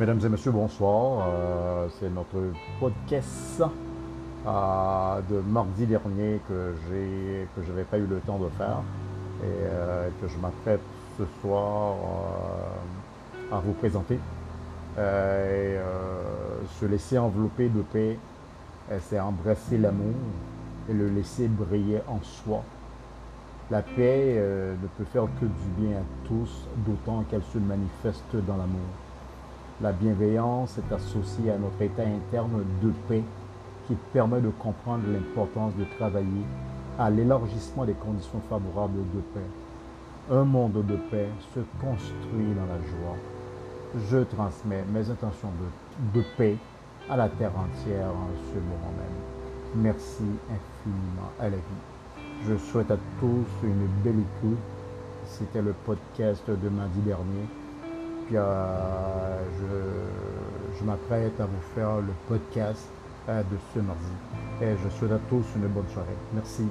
Mesdames et messieurs, bonsoir. Euh, c'est notre podcast euh, de mardi dernier que j'ai que je n'avais pas eu le temps de faire et euh, que je m'apprête ce soir à vous présenter. Se laisser envelopper de paix, c'est embrasser l'amour et le laisser briller en soi. La paix ne peut faire que du bien à tous, d'autant qu'elle se manifeste dans l'amour. La bienveillance est associée à notre état interne de paix qui permet de comprendre l'importance de travailler à l'élargissement des conditions favorables de paix. Un monde de paix se construit dans la joie. Je transmets mes intentions de, paix à la terre entière en ce moment même. Merci infiniment à la vie. Je souhaite à tous une belle écoute. C'était le podcast de mardi dernier. Euh, je, m'apprête à vous faire le podcast euh, de ce mardi. Et je souhaite à tous une bonne soirée. Merci.